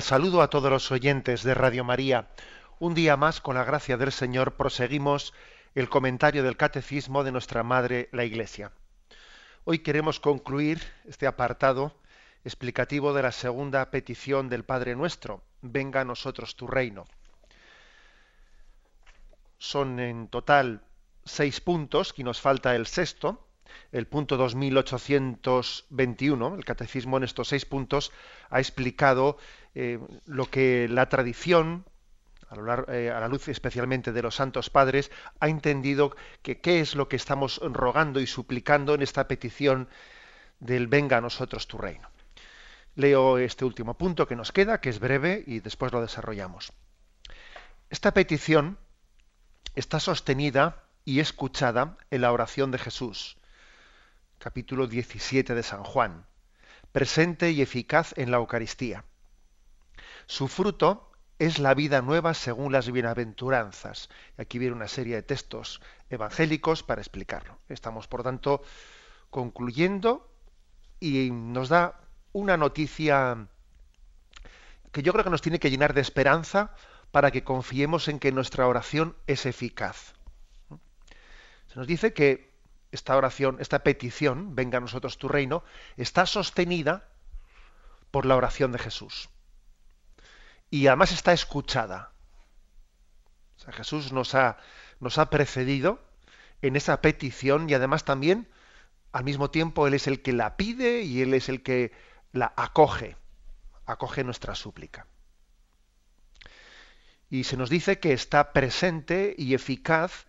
Saludo a todos los oyentes de Radio María. Un día más, con la gracia del Señor, proseguimos el comentario del Catecismo de nuestra Madre, la Iglesia. Hoy queremos concluir este apartado explicativo de la segunda petición del Padre Nuestro, venga a nosotros tu reino. Son en total seis puntos, y nos falta el sexto, el punto 2821, el catecismo en estos seis puntos ha explicado eh, lo que la tradición, eh, a, la luz especialmente de los santos padres, ha entendido que qué es lo que estamos rogando y suplicando en esta petición del venga a nosotros tu reino. Leo este último punto que nos queda, que es breve, y después lo desarrollamos. Esta petición está sostenida y escuchada en la oración de Jesús capítulo 17 de San Juan, presente y eficaz en la Eucaristía. Su fruto es la vida nueva según las bienaventuranzas. Aquí viene una serie de textos evangélicos para explicarlo. Estamos, por tanto, concluyendo y nos da una noticia que yo creo que nos tiene que llenar de esperanza para que confiemos en que nuestra oración es eficaz. Se nos dice que esta oración, esta petición, venga a nosotros tu reino, está sostenida por la oración de Jesús. Y además está escuchada. Jesús nos ha, nos ha precedido en esa petición y además también, al mismo tiempo, Él es el que la pide y Él es el que la acoge, acoge nuestra súplica. Y se nos dice que está presente y eficaz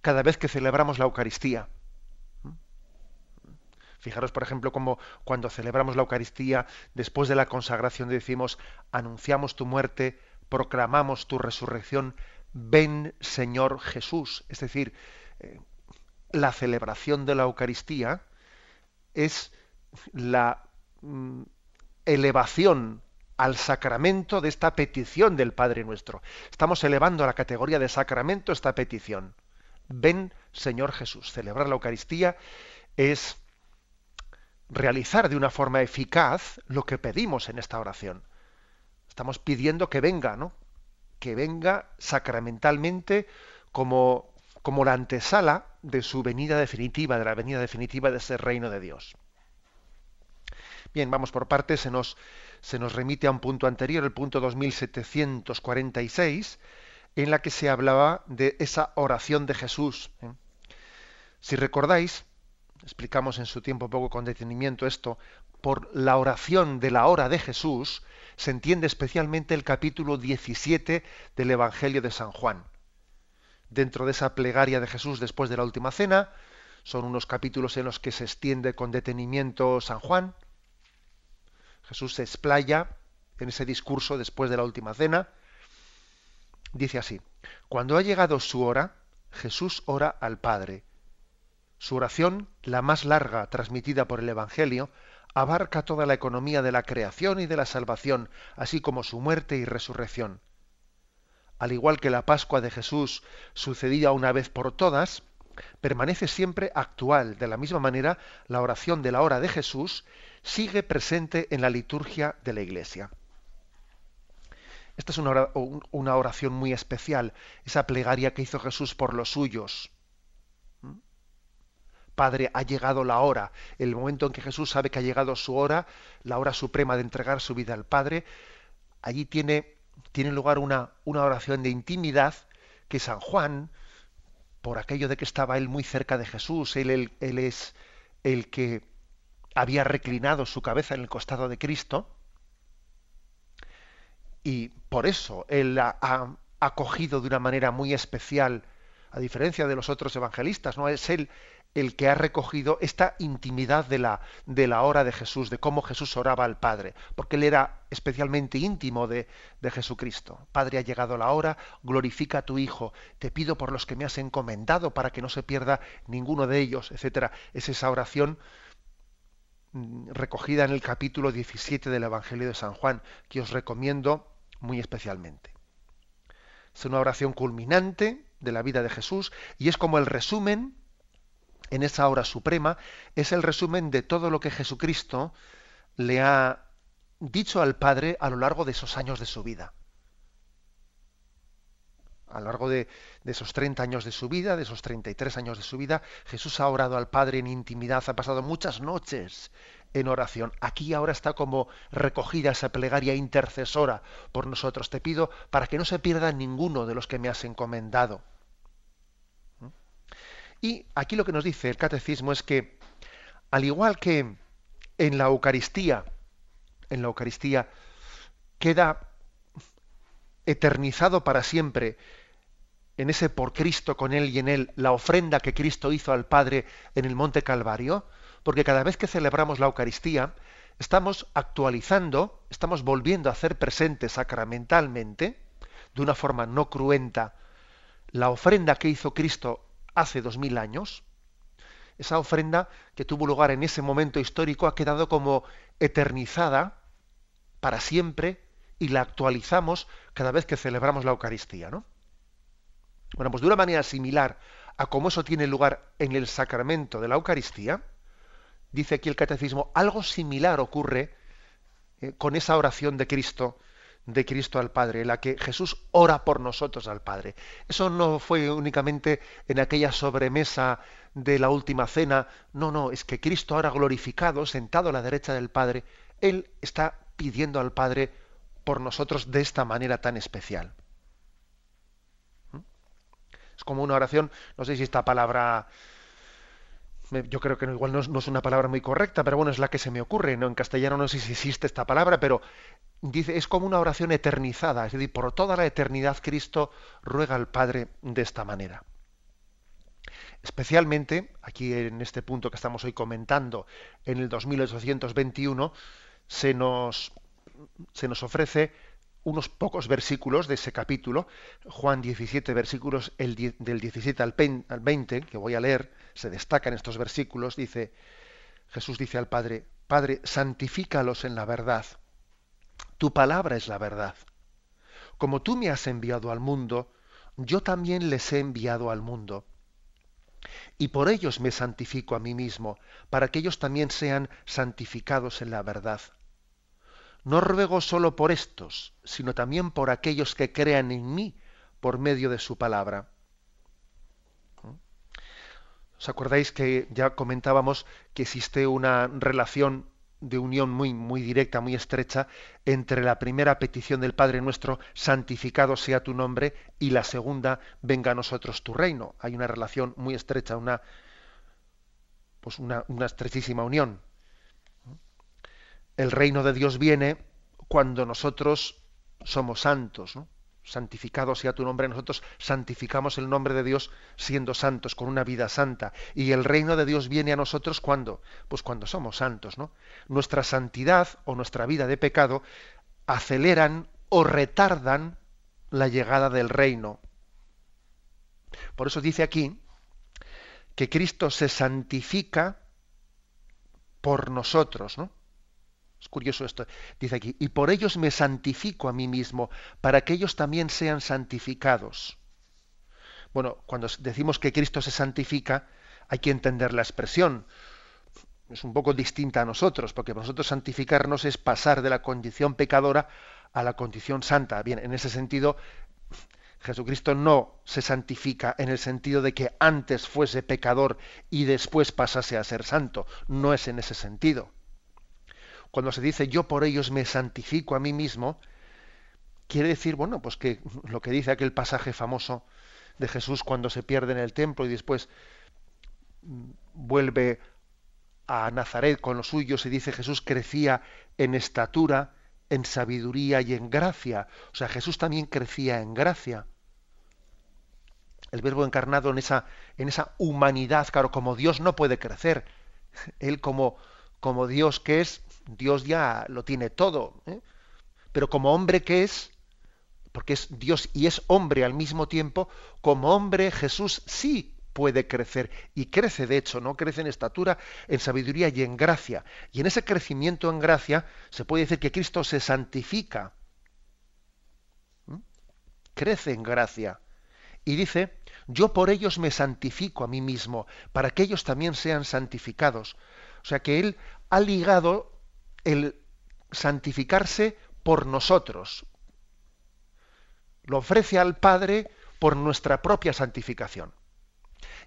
cada vez que celebramos la Eucaristía. Fijaros, por ejemplo, como cuando celebramos la Eucaristía, después de la consagración decimos, anunciamos tu muerte, proclamamos tu resurrección, ven Señor Jesús. Es decir, eh, la celebración de la Eucaristía es la mm, elevación al sacramento de esta petición del Padre nuestro. Estamos elevando a la categoría de sacramento esta petición. Ven Señor Jesús. Celebrar la Eucaristía es realizar de una forma eficaz lo que pedimos en esta oración. Estamos pidiendo que venga, ¿no? Que venga sacramentalmente como, como la antesala de su venida definitiva, de la venida definitiva de ese reino de Dios. Bien, vamos por partes, se nos, se nos remite a un punto anterior, el punto 2746, en la que se hablaba de esa oración de Jesús. ¿eh? Si recordáis, explicamos en su tiempo poco con detenimiento esto, por la oración de la hora de Jesús, se entiende especialmente el capítulo 17 del Evangelio de San Juan. Dentro de esa plegaria de Jesús después de la última cena, son unos capítulos en los que se extiende con detenimiento San Juan. Jesús se explaya en ese discurso después de la última cena. Dice así, cuando ha llegado su hora, Jesús ora al Padre su oración, la más larga transmitida por el Evangelio, abarca toda la economía de la creación y de la salvación, así como su muerte y resurrección. Al igual que la Pascua de Jesús sucedida una vez por todas, permanece siempre actual. De la misma manera, la oración de la hora de Jesús sigue presente en la liturgia de la Iglesia. Esta es una oración muy especial, esa plegaria que hizo Jesús por los suyos. Padre, ha llegado la hora, el momento en que Jesús sabe que ha llegado su hora, la hora suprema de entregar su vida al Padre, allí tiene, tiene lugar una, una oración de intimidad que San Juan, por aquello de que estaba él muy cerca de Jesús, él, él, es el que había reclinado su cabeza en el costado de Cristo, y por eso él ha acogido de una manera muy especial, a diferencia de los otros evangelistas, no es él el que ha recogido esta intimidad de la, de la hora de Jesús, de cómo Jesús oraba al Padre, porque él era especialmente íntimo de, de, Jesucristo. Padre, ha llegado la hora, glorifica a tu Hijo, te pido por los que me has encomendado para que no se pierda ninguno de ellos, etc. Es esa oración mm, recogida en el capítulo 17 del Evangelio de San Juan, que os recomiendo muy especialmente. Es una oración culminante de la vida de Jesús y es como el resumen en esa hora suprema, es el resumen de todo lo que Jesucristo le ha dicho al Padre a lo largo de esos años de su vida. A lo largo de, de, esos 30 años de su vida, de esos 33 años de su vida, Jesús ha orado al Padre en intimidad, ha pasado muchas noches en oración. Aquí ahora está como recogida esa plegaria intercesora por nosotros. Te pido para que no se pierda ninguno de los que me has encomendado. Y aquí lo que nos dice el catecismo es que, al igual que en la Eucaristía, en la Eucaristía queda eternizado para siempre en ese por Cristo, con Él y en Él, la ofrenda que Cristo hizo al Padre en el Monte Calvario, porque cada vez que celebramos la Eucaristía, estamos actualizando, estamos volviendo a hacer presente sacramentalmente, de una forma no cruenta, la ofrenda que hizo Cristo hace dos mil años, esa ofrenda que tuvo lugar en ese momento histórico ha quedado como eternizada para siempre y la actualizamos cada vez que celebramos la Eucaristía, ¿no? Bueno, pues de una manera similar a como eso tiene lugar en el sacramento de la Eucaristía, dice aquí el catecismo, algo similar ocurre eh, con esa oración de Cristo de Cristo al Padre, en la que Jesús ora por nosotros al Padre. Eso no fue únicamente en aquella sobremesa de la última cena, no, no, es que Cristo ahora glorificado, sentado a la derecha del Padre, Él está pidiendo al Padre por nosotros de esta manera tan especial. ¿Mm? Es como una oración, no sé si esta palabra yo creo que igual no es, una palabra muy correcta, pero bueno, es la que se me ocurre. ¿no? En castellano no sé si existe esta palabra, pero dice, es como una oración eternizada, es decir, por toda la eternidad Cristo ruega al Padre de esta manera. Especialmente, aquí en este punto que estamos hoy comentando, en el 2821, se nos, se nos ofrece unos pocos versículos de ese capítulo, Juan 17, versículos el, del 17 al 20, que voy a leer, se destacan estos versículos, dice, Jesús dice al Padre, Padre, santifícalos en la verdad tu palabra es la verdad. Como tú me has enviado al mundo, yo también les he enviado al mundo. Y por ellos me santifico a mí mismo, para que ellos también sean santificados en la verdad. No ruego solo por estos, sino también por aquellos que crean en mí por medio de su palabra. ¿Os acordáis que ya comentábamos que existe una relación de unión muy, muy directa, muy estrecha, entre la primera petición del Padre nuestro, santificado sea tu nombre, y la segunda, venga a nosotros tu reino. Hay una relación muy estrecha, una, pues una, una estrechísima unión. El reino de Dios viene cuando nosotros somos santos, ¿no? Santificado sea tu nombre, nosotros santificamos el nombre de Dios siendo santos, con una vida santa. Y el reino de Dios viene a nosotros cuando? Pues cuando somos santos, ¿no? Nuestra santidad o nuestra vida de pecado aceleran o retardan la llegada del reino. Por eso dice aquí que Cristo se santifica por nosotros, ¿no? Es curioso esto. Dice aquí, y por ellos me santifico a mí mismo, para que ellos también sean santificados. Bueno, cuando decimos que Cristo se santifica, hay que entender la expresión. Es un poco distinta a nosotros, porque para nosotros santificarnos es pasar de la condición pecadora a la condición santa. Bien, en ese sentido, Jesucristo no se santifica en el sentido de que antes fuese pecador y después pasase a ser santo. No es en ese sentido cuando se dice yo por ellos me santifico a mí mismo, quiere decir, bueno, pues que lo que dice aquel pasaje famoso de Jesús cuando se pierde en el templo y después vuelve a Nazaret con los suyos y dice Jesús crecía en estatura, en sabiduría y en gracia. O sea, Jesús también crecía en gracia. el verbo encarnado en esa, en esa humanidad, claro, como Dios no puede crecer. Él como, como Dios que es, Dios ya lo tiene todo. ¿eh? Pero como hombre que es, porque es Dios y es hombre al mismo tiempo, como hombre Jesús sí puede crecer y crece de hecho, ¿no? Crece en estatura, en sabiduría y en gracia. Y en ese crecimiento en gracia se puede decir que Cristo se santifica. Crece en gracia. Y dice, yo por ellos me santifico a mí mismo, para que ellos también sean santificados. O sea que Él ha ligado el santificarse por nosotros. Lo ofrece al Padre por nuestra propia santificación.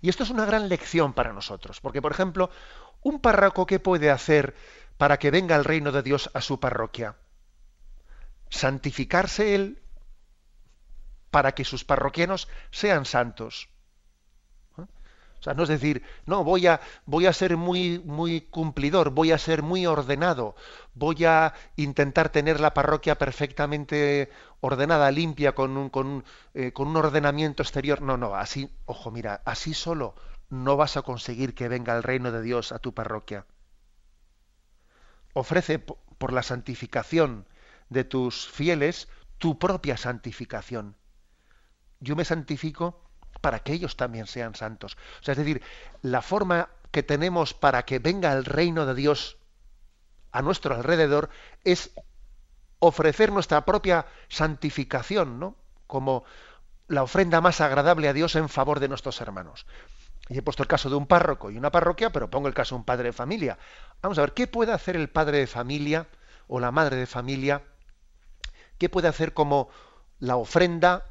Y esto es una gran lección para nosotros, porque por ejemplo, un párroco ¿qué puede hacer para que venga el reino de Dios a su parroquia? Santificarse él para que sus parroquianos sean santos. O sea, no es decir, no, voy a, voy a ser muy, muy cumplidor, voy a ser muy ordenado, voy a intentar tener la parroquia perfectamente ordenada, limpia, con un, con, eh, con un ordenamiento exterior. No, no, así, ojo, mira, así solo no vas a conseguir que venga el reino de Dios a tu parroquia. Ofrece por la santificación de tus fieles tu propia santificación yo me santifico para que ellos también sean santos. O sea, es decir, la forma que tenemos para que venga el reino de Dios a nuestro alrededor es ofrecer nuestra propia santificación, ¿no? Como la ofrenda más agradable a Dios en favor de nuestros hermanos. Y he puesto el caso de un párroco y una parroquia, pero pongo el caso de un padre de familia. Vamos a ver, ¿qué puede hacer el padre de familia o la madre de familia? ¿Qué puede hacer como la ofrenda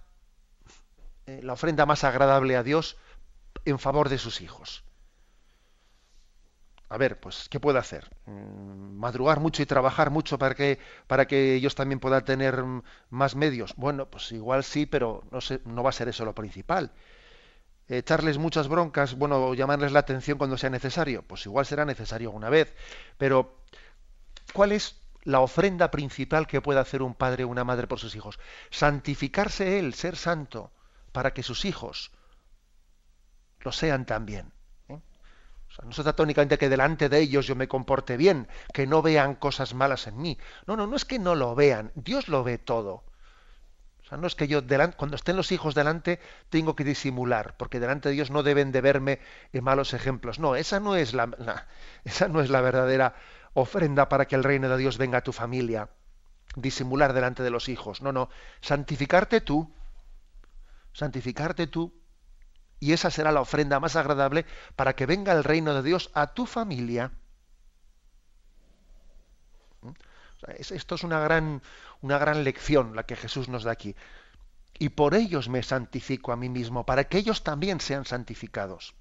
eh, la ofrenda más agradable a Dios en favor de sus hijos. A ver, pues, ¿qué puede hacer? Mm, ¿Madrugar mucho y trabajar mucho para que, para que ellos también puedan tener más medios? Bueno, pues igual sí, pero no, no va a ser eso lo principal. ¿Echarles muchas broncas? Bueno, llamarles la atención cuando sea necesario. Pues igual será necesario alguna vez. Pero, ¿cuál es la ofrenda principal que puede hacer un padre o una madre por sus hijos? Santificarse él, ser santo para que sus hijos lo sean también. ¿eh? no se trata únicamente que delante de ellos yo me comporte bien, que no vean cosas malas en mí. No, no, no es que no lo vean, Dios lo ve todo. O sea, no es que yo cuando estén los hijos delante tengo que disimular, porque delante de Dios no deben de verme malos ejemplos. No, esa no es la, esa no es la verdadera ofrenda para que el reino de Dios venga a tu familia. Disimular delante de los hijos. No, no. Santificarte tú santificarte tú, y esa será la ofrenda más agradable para que venga el reino de Dios a tu familia. ¿Mm? Esto es una gran, una gran lección la que Jesús nos da aquí. Y por ellos me santifico a mí mismo, para que ellos también sean santificados.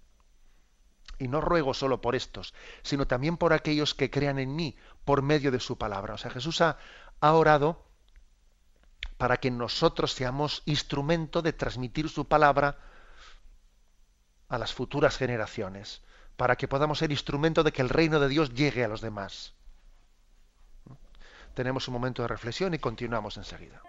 Y no ruego solo por estos, sino también por aquellos que crean en mí por medio de su palabra. O sea, Jesús ha, ha orado para que nosotros seamos instrumento de transmitir su palabra a las futuras generaciones, para que podamos ser instrumento de que el reino de Dios llegue a los demás. Tenemos un momento de reflexión y continuamos enseguida.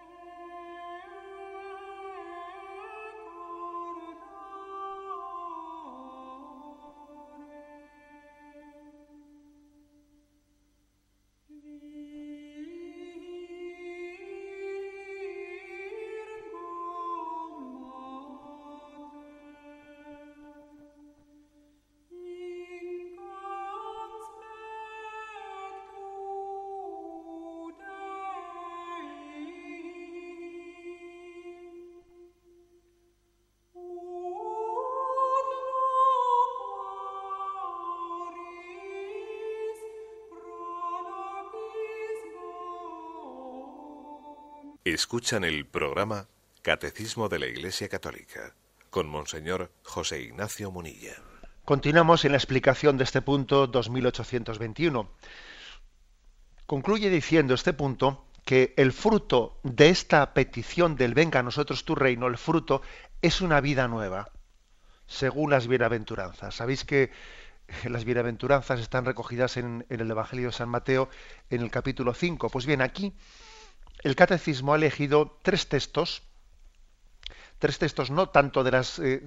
Escuchan el programa Catecismo de la Iglesia Católica con Monseñor José Ignacio Munilla. Continuamos en la explicación de este punto 2821. Concluye diciendo este punto que el fruto de esta petición del venga a nosotros tu reino, el fruto es una vida nueva, según las bienaventuranzas. Sabéis que las bienaventuranzas están recogidas en, el Evangelio de San Mateo en el capítulo 5. Pues bien, aquí el catecismo ha elegido tres textos, tres textos no tanto de las, eh,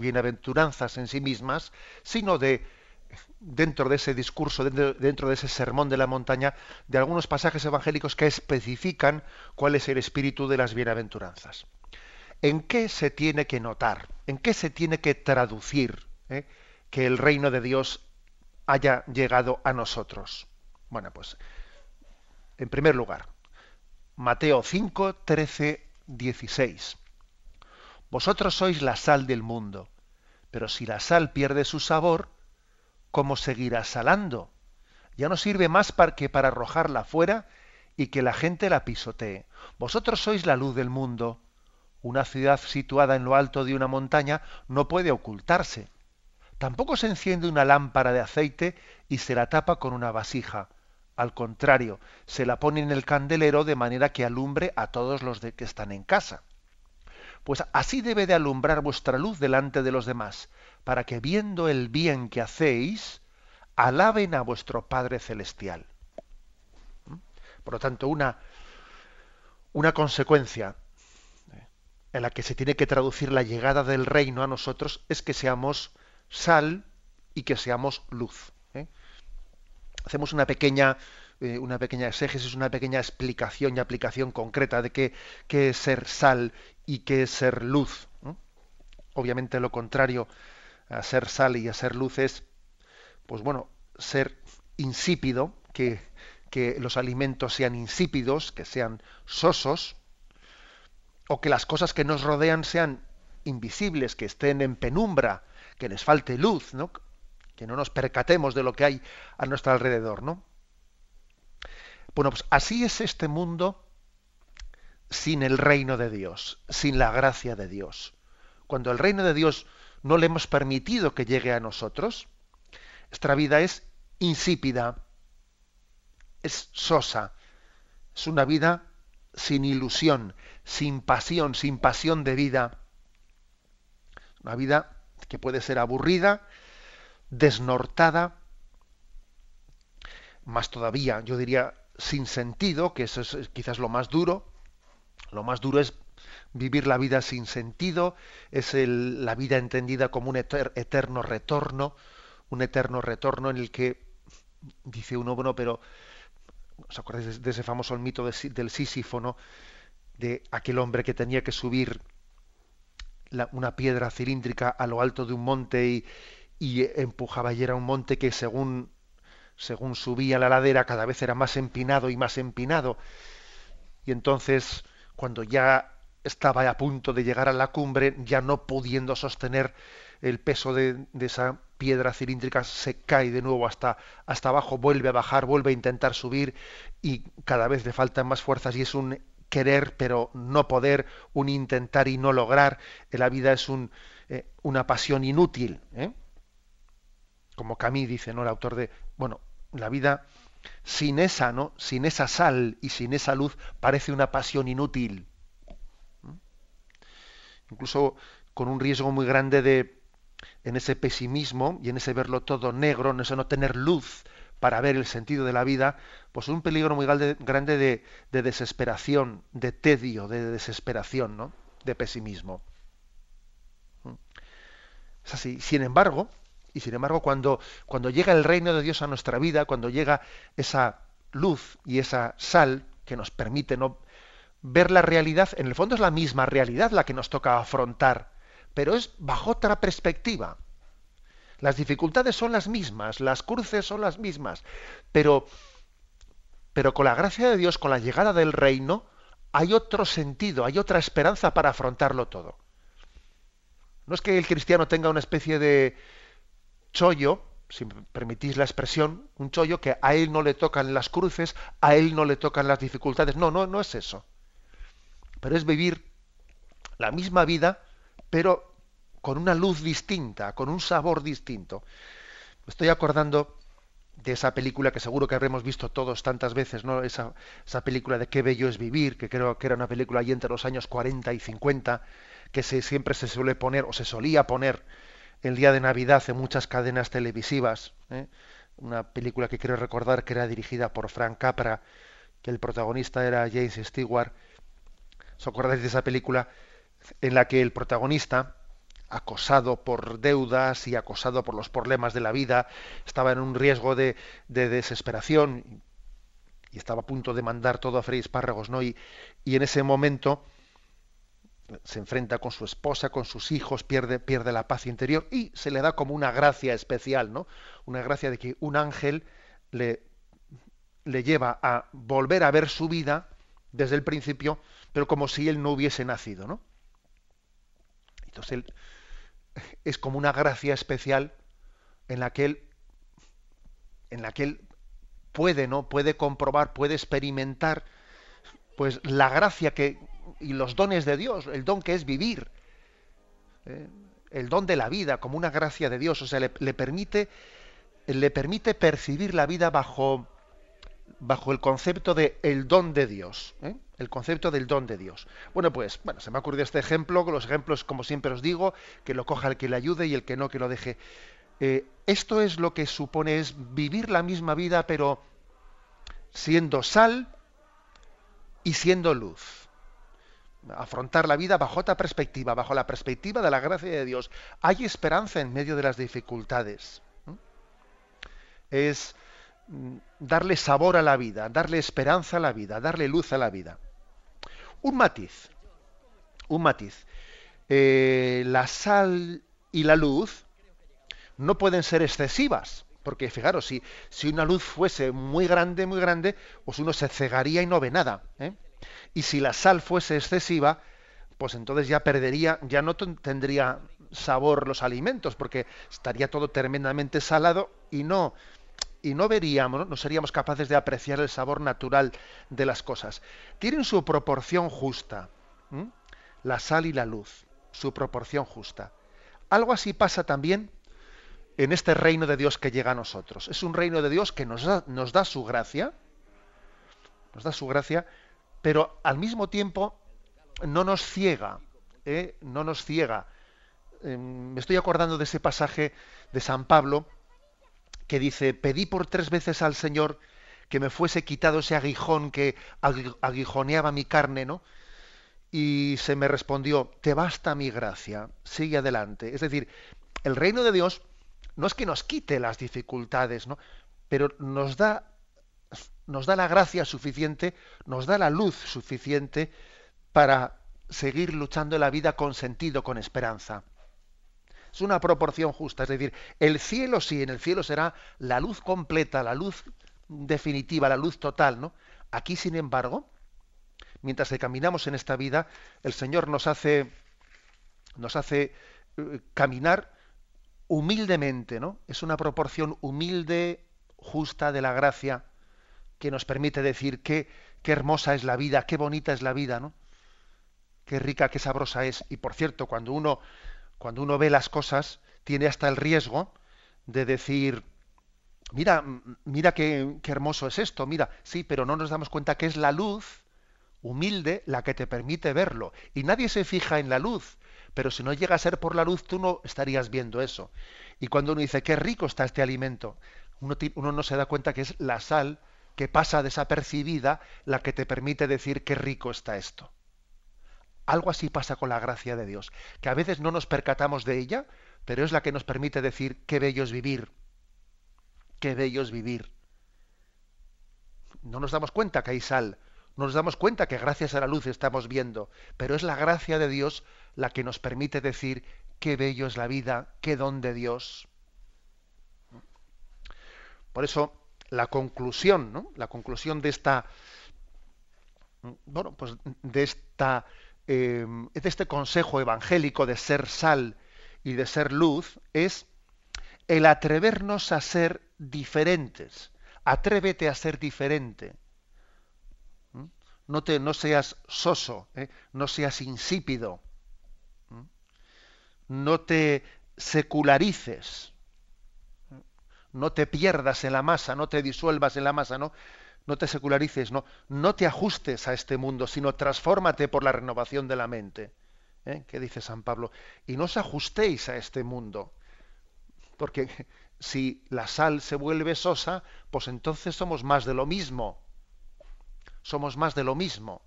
bienaventuranzas en sí mismas, sino de dentro de ese discurso, dentro, dentro, de ese sermón de la montaña, de algunos pasajes evangélicos que especifican cuál es el espíritu de las bienaventuranzas. ¿En qué se tiene que notar? ¿En qué se tiene que traducir eh, que el reino de Dios haya llegado a nosotros? Bueno, pues, en primer lugar, Mateo 5, 13, 16. Vosotros sois la sal del mundo, pero si la sal pierde su sabor, ¿cómo seguirá salando? Ya no sirve más para que para arrojarla fuera y que la gente la pisotee. Vosotros sois la luz del mundo. Una ciudad situada en lo alto de una montaña no puede ocultarse. Tampoco se enciende una lámpara de aceite y se la tapa con una vasija al contrario, se la pone en el candelero de manera que alumbre a todos los que están en casa. Pues así debe de alumbrar vuestra luz delante de los demás, para que viendo el bien que hacéis, alaben a vuestro Padre Celestial. ¿Mm? Por lo tanto, una, una consecuencia ¿eh? en la que se tiene que traducir la llegada del reino a nosotros es que seamos sal y que seamos luz hacemos una pequeña eh, una pequeña exégesis, una pequeña explicación y aplicación concreta de qué, qué es ser sal y qué es ser luz. Obviamente lo contrario a ser sal y a ser luz es, pues bueno, ser insípido, que, que los alimentos sean insípidos, que sean sosos, o que las cosas que nos rodean sean invisibles, que estén en penumbra, que les falte luz, ¿no? Que no nos percatemos de lo que hay a nuestro alrededor, ¿no? Bueno, pues así es este mundo sin el reino de Dios, sin la gracia de Dios. Cuando el reino de Dios no le hemos permitido que llegue a nosotros, nuestra vida es insípida, es sosa, es una vida sin ilusión, sin pasión, sin pasión de vida. Una vida que puede ser aburrida, desnortada, más todavía, yo diría, sin sentido, que eso es quizás lo más duro. Lo más duro es vivir la vida sin sentido, es la vida entendida como un eterno retorno, un eterno retorno en el que dice uno, bueno, pero ¿os acordáis de ese famoso mito del Sísifo, De aquel hombre que tenía que subir una piedra cilíndrica a lo alto de un monte y, y empujaba y era un monte que según según subía la ladera cada vez era más empinado y más empinado y entonces cuando ya estaba a punto de llegar a la cumbre ya no pudiendo sostener el peso de, esa piedra cilíndrica se cae de nuevo hasta, hasta abajo, vuelve a bajar, vuelve a intentar subir y cada vez le faltan más fuerzas y es un querer pero no poder, un intentar y no lograr. La vida es un, eh, una pasión inútil. ¿eh? Como Camille dice, ¿no? El autor de, bueno, la vida sin esa, ¿no? Sin esa sal y sin esa luz parece una pasión inútil. Incluso con un riesgo muy grande de en ese pesimismo y en ese verlo todo negro, en ese no tener luz para ver el sentido de la vida, pues un peligro muy grande de, de desesperación, de tedio, de desesperación, ¿no? De pesimismo. Es así. Sin embargo, y sin embargo, cuando, cuando llega el reino de Dios a nuestra vida, cuando llega esa luz y esa sal que nos permite no ver la realidad, en el fondo es la misma realidad la que nos toca afrontar, pero es bajo otra perspectiva. Las dificultades son las mismas, las cruces son las mismas, pero, pero con la gracia de Dios, con la llegada del reino, hay otro sentido, hay otra esperanza para afrontarlo todo. No es que el cristiano tenga una especie de, chollo, si me permitís la expresión, un chollo que a él no le tocan las cruces, a él no le tocan las dificultades. No, no, no es eso. Pero es vivir la misma vida, pero con una luz distinta, con un sabor distinto. Me estoy acordando de esa película que seguro que habremos visto todos tantas veces, ¿no? Esa, esa película de Qué bello es vivir, que creo que era una película ahí entre los años 40 y 50, que se, siempre se suele poner o se solía poner el día de Navidad en muchas cadenas televisivas. ¿eh? Una película que quiero recordar que era dirigida por Frank Capra, que el protagonista era James Stewart. ¿Os acordáis de esa película? en la que el protagonista, acosado por deudas y acosado por los problemas de la vida, estaba en un riesgo de, desesperación y estaba a punto de mandar todo a freír espárragos, ¿no? Y, en ese momento se enfrenta con su esposa, con sus hijos, pierde, pierde la paz interior y se le da como una gracia especial, ¿no? Una gracia de que un ángel le, le lleva a volver a ver su vida desde el principio, pero como si él no hubiese nacido, ¿no? Entonces él es como una gracia especial en la que él en la que él puede, ¿no? Puede comprobar, puede experimentar pues la gracia que y los dones de Dios, el don que es vivir, ¿eh? el don de la vida como una gracia de Dios, o sea, le, permite le permite percibir la vida bajo bajo el concepto de el don de Dios, ¿eh? el concepto del don de Dios. Bueno, pues, bueno, se me ha ocurrido este ejemplo, los ejemplos, como siempre os digo, que lo coja el que le ayude y el que no, que lo deje. Eh, esto es lo que supone es vivir la misma vida, pero siendo sal y siendo luz. Afrontar la vida bajo otra perspectiva, bajo la perspectiva de la gracia de Dios. Hay esperanza en medio de las dificultades. Es Mm, darle sabor a la vida, darle esperanza a la vida, darle luz a la vida. Un matiz, un matiz. Eh, la sal y la luz no pueden ser excesivas, porque fijaros, si, una luz fuese muy grande, muy grande, pues uno se cegaría y no ve nada. ¿eh? Y si la sal fuese excesiva, pues entonces ya perdería, ya no tendría sabor los alimentos, porque estaría todo tremendamente salado y no, y no veríamos, no seríamos capaces de apreciar el sabor natural de las cosas. Tienen su proporción justa, la sal y la luz, su proporción justa. Algo así pasa también en este reino de Dios que llega a nosotros. Es un reino de Dios que nos da, nos da su gracia, nos da su gracia, pero al mismo tiempo no nos ciega, ¿eh? no nos ciega. Em, me estoy acordando de ese pasaje de San Pablo, que dice, pedí por tres veces al Señor que me fuese quitado ese aguijón que aguijoneaba mi carne, ¿no? Y se me respondió, te basta mi gracia, sigue adelante. Es decir, el reino de Dios no es que nos quite las dificultades, ¿no? Pero nos da, nos da la gracia suficiente, nos da la luz suficiente para seguir luchando en la vida con sentido, con esperanza. Es una proporción justa. Es decir, el cielo sí, en el cielo será la luz completa, la luz definitiva, la luz total, ¿no? Aquí, sin embargo, mientras caminamos en esta vida, el Señor nos hace, nos hace eh, caminar humildemente, ¿no? Es una proporción humilde, justa de la gracia que nos permite decir qué, qué hermosa es la vida, qué bonita es la vida, ¿no? Qué rica, qué sabrosa es. Y por cierto, cuando uno cuando uno ve las cosas, tiene hasta el riesgo de decir, mira, mira qué, hermoso es esto, mira, sí, pero no nos damos cuenta que es la luz humilde la que te permite verlo. Y nadie se fija en la luz, pero si no llega a ser por la luz, tú no estarías viendo eso. Y cuando uno dice, qué rico está este alimento, uno, uno no se da cuenta que es la sal que pasa desapercibida la que te permite decir qué rico está esto. Algo así pasa con la gracia de Dios, que a veces no nos percatamos de ella, pero es la que nos permite decir qué bello es vivir, qué bello es vivir. No nos damos cuenta que hay sal, no nos damos cuenta que gracias a la luz estamos viendo, pero es la gracia de Dios la que nos permite decir qué bello es la vida, qué don de Dios. Por eso la conclusión, ¿no? La conclusión de esta bueno, pues de esta eh, de este consejo evangélico de ser sal y de ser luz es el atrevernos a ser diferentes. Atrévete a ser diferente. ¿Mm? No, te, no seas soso, ¿eh? no seas insípido. ¿Mm? No te secularices. No te pierdas en la masa, no te disuelvas en la masa, ¿no? no te secularices, no, no te ajustes a este mundo, sino transfórmate por la renovación de la mente. ¿eh? ¿Qué dice San Pablo? Y no os ajustéis a este mundo, porque si la sal se vuelve sosa, pues entonces somos más de lo mismo. Somos más de lo mismo.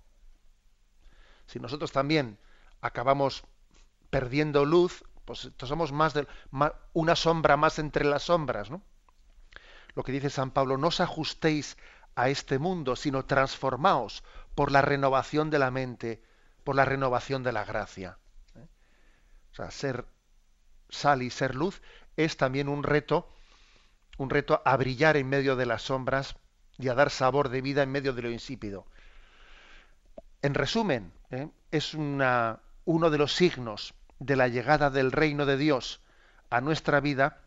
Si nosotros también acabamos perdiendo luz, pues somos más de una sombra más entre las sombras, ¿no? Lo que dice San Pablo, no os ajustéis a este mundo, sino transformaos por la renovación de la mente, por la renovación de la gracia. ¿eh? O sea, ser sal y ser luz es también un reto, un reto a brillar en medio de las sombras y a dar sabor de vida en medio de lo insípido. En resumen, ¿eh? es una, uno de los signos de la llegada del reino de Dios a nuestra vida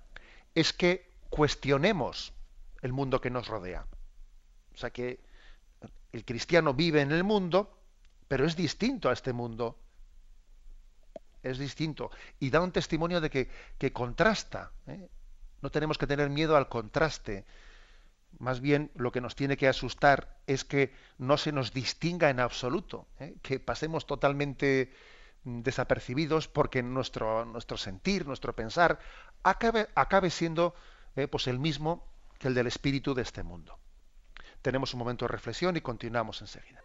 es que cuestionemos el mundo que nos rodea. O sea que el cristiano vive en el mundo, pero es distinto a este mundo. Es distinto. Y da un testimonio de que, que contrasta. ¿eh? No tenemos que tener miedo al contraste. Más bien lo que nos tiene que asustar es que no se nos distinga en absoluto, ¿eh? que pasemos totalmente desapercibidos porque nuestro, nuestro sentir, nuestro pensar, acabe, acabe siendo eh, pues el mismo que el del espíritu de este mundo. Tenemos un momento de reflexión y continuamos enseguida.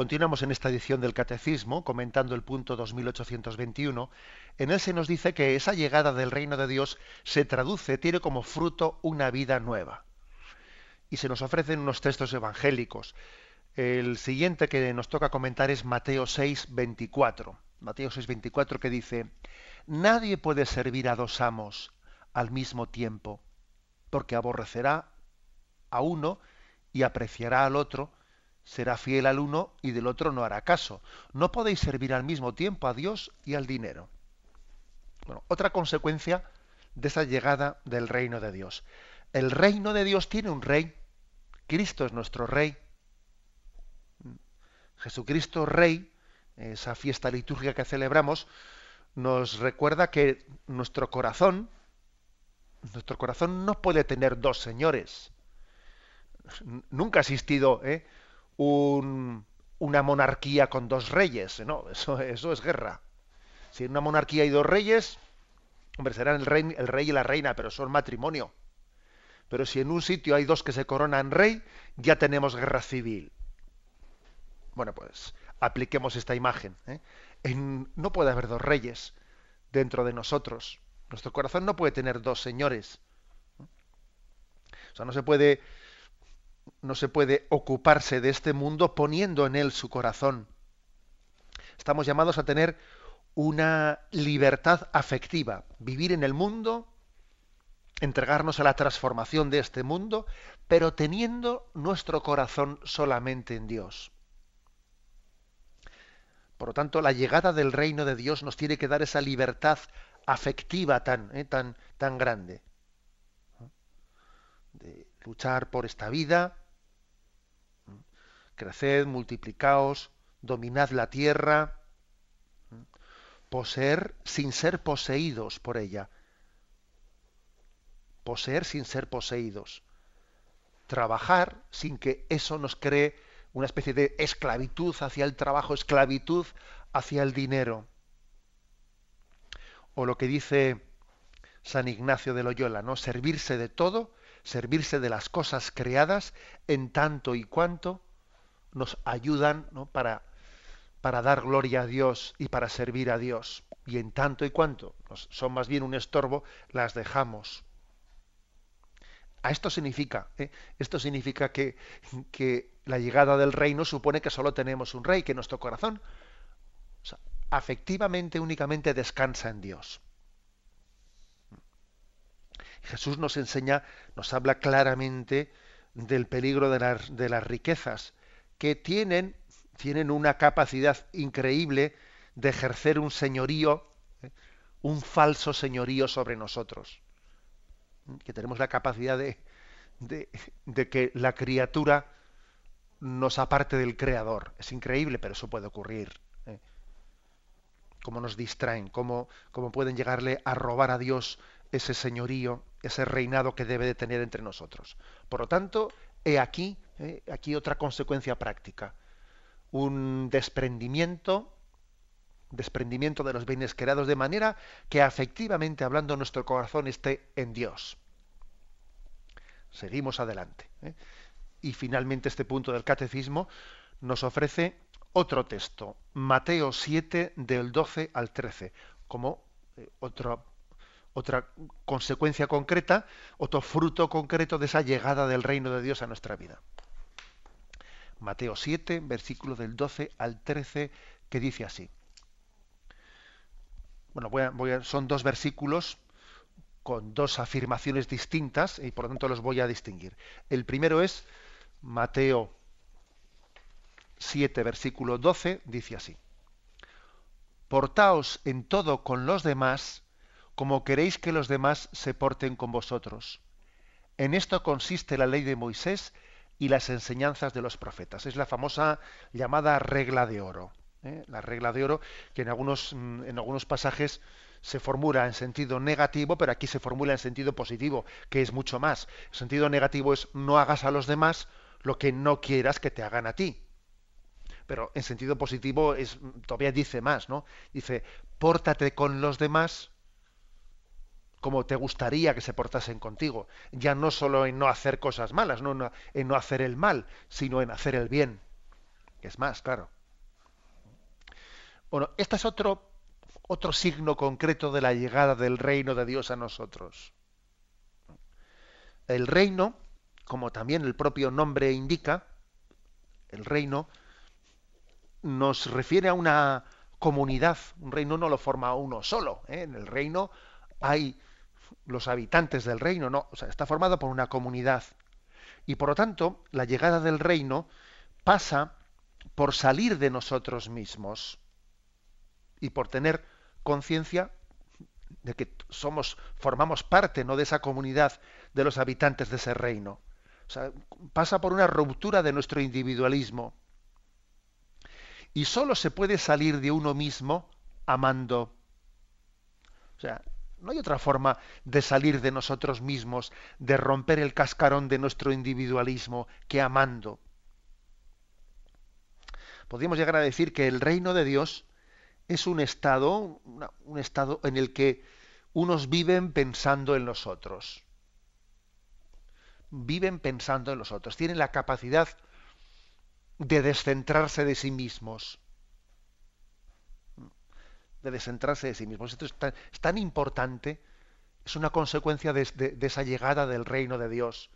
Continuamos en esta edición del Catecismo comentando el punto 2821. En él se nos dice que esa llegada del reino de Dios se traduce, tiene como fruto una vida nueva. Y se nos ofrecen unos textos evangélicos. El siguiente que nos toca comentar es Mateo 6, 24. Mateo 6, 24 que dice, Nadie puede servir a dos amos al mismo tiempo, porque aborrecerá a uno y apreciará al otro, será fiel al uno y del otro no hará caso. No podéis servir al mismo tiempo a Dios y al dinero. Bueno, otra consecuencia de esa llegada del reino de Dios. El reino de Dios tiene un rey. Cristo es nuestro rey. Jesucristo rey, esa fiesta litúrgica que celebramos, nos recuerda que nuestro corazón, nuestro corazón no puede tener dos señores. Nunca ha existido ¿eh? Una monarquía con dos reyes. No, eso, eso es guerra. Si en una monarquía hay dos reyes, hombre, serán el rey, el rey y la reina, pero son matrimonio. Pero si en un sitio hay dos que se coronan rey, ya tenemos guerra civil. Bueno, pues apliquemos esta imagen. ¿eh? no puede haber dos reyes dentro de nosotros. Nuestro corazón no puede tener dos señores. O sea, no se puede no se puede ocuparse de este mundo poniendo en él su corazón. Estamos llamados a tener una libertad afectiva, vivir en el mundo, entregarnos a la transformación de este mundo, pero teniendo nuestro corazón solamente en Dios. Por lo tanto, la llegada del reino de Dios nos tiene que dar esa libertad afectiva tan, eh, tan, tan grande. De luchar por esta vida, creced, multiplicaos, dominad la tierra, poseer sin ser poseídos por ella, poseer sin ser poseídos, trabajar sin que eso nos cree una especie de esclavitud hacia el trabajo, esclavitud hacia el dinero. O lo que dice San Ignacio de Loyola, ¿no? Servirse de todo, servirse de las cosas creadas en tanto y cuanto nos ayudan para, para dar gloria a Dios y para servir a Dios. y en tanto y cuanto son más bien un estorbo, las dejamos. A esto significa, ¿eh? esto significa que, que, la llegada del reino supone que solo tenemos un rey, que nuestro corazón afectivamente únicamente descansa en Dios. Jesús nos enseña, nos habla claramente del peligro de, las riquezas, que tienen, tienen una capacidad increíble de ejercer un señorío, ¿eh? un falso señorío sobre nosotros. Que tenemos la capacidad de, de, que la criatura nos aparte del Creador. Es increíble, pero eso puede ocurrir. ¿eh? Cómo nos distraen, cómo, cómo pueden llegarle a robar a Dios ese señorío, ese reinado que debe de tener entre nosotros. Por lo tanto, he aquí, ¿eh? aquí otra consecuencia práctica. Un desprendimiento desprendimiento de los bienes creados de manera que afectivamente hablando nuestro corazón esté en Dios. Seguimos adelante. ¿eh? Y finalmente este punto del catecismo nos ofrece otro texto, Mateo 7 del 12 al 13, como eh, otra, consecuencia concreta, otro fruto concreto de esa llegada del reino de Dios a nuestra vida. Mateo 7, versículo del 12 al 13, que dice así bueno, son dos versículos con dos afirmaciones distintas y por lo tanto los voy a distinguir. El primero es Mateo 7, versículo 12, dice así. Portaos en todo con los demás como queréis que los demás se porten con vosotros. En esto consiste la ley de Moisés y las enseñanzas de los profetas. Es la famosa llamada regla de oro. ¿eh? la regla de oro, que en algunos, mm, en algunos pasajes se formula en sentido negativo, pero aquí se formula en sentido positivo, que es mucho más. El sentido negativo es no hagas a los demás lo que no quieras que te hagan a ti. Pero en sentido positivo es, todavía dice más, ¿no? Dice, pórtate con los demás como te gustaría que se portasen contigo. Ya no solo en no hacer cosas malas, no en no hacer el mal, sino en hacer el bien. Es más, claro. Bueno, este es otro, otro signo concreto de la llegada del reino de Dios a nosotros. El reino, como también el propio nombre indica, el reino nos refiere a una comunidad. Un reino no lo forma uno solo. ¿eh? En el reino hay los habitantes del reino, no, o sea, está formado por una comunidad. Y por lo tanto, la llegada del reino pasa por salir de nosotros mismos y por tener conciencia de que somos, formamos parte ¿no? de esa comunidad de los habitantes de ese reino. Pasa por una ruptura de nuestro individualismo. Y solo se puede salir de uno mismo amando. O sea, no hay otra forma de salir de nosotros mismos, de romper el cascarón de nuestro individualismo, que amando. Podríamos llegar a decir que el reino de Dios es un estado, un estado en el que unos viven pensando en los otros. Viven pensando en los otros. Tienen la capacidad de descentrarse de sí mismos. De descentrarse de sí mismos. Esto es tan, importante. Es una consecuencia de, esa llegada del reino de Dios.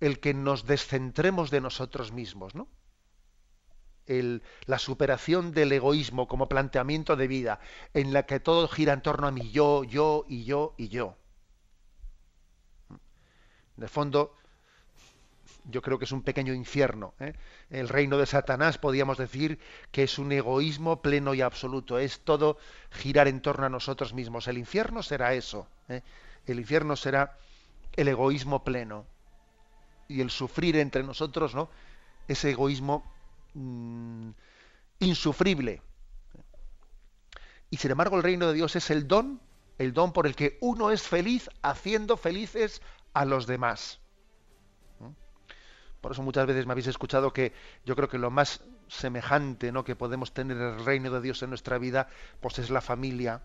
El que nos descentremos de nosotros mismos, ¿no? la superación del egoísmo como planteamiento de vida, en la que todo gira en torno a mí, yo, yo y yo y yo. De fondo, yo creo que es un pequeño infierno. ¿eh? El reino de Satanás, podríamos decir, que es un egoísmo pleno y absoluto. Es todo girar en torno a nosotros mismos. El infierno será eso. ¿eh? El infierno será el egoísmo pleno. Y el sufrir entre nosotros, ¿no? Ese egoísmo Mm, insufrible. Y sin embargo el reino de Dios es el don, el don por el que uno es feliz haciendo felices a los demás. Por eso muchas veces me habéis escuchado que yo creo que lo más semejante ¿no? que podemos tener el reino de Dios en nuestra vida, pues es la familia,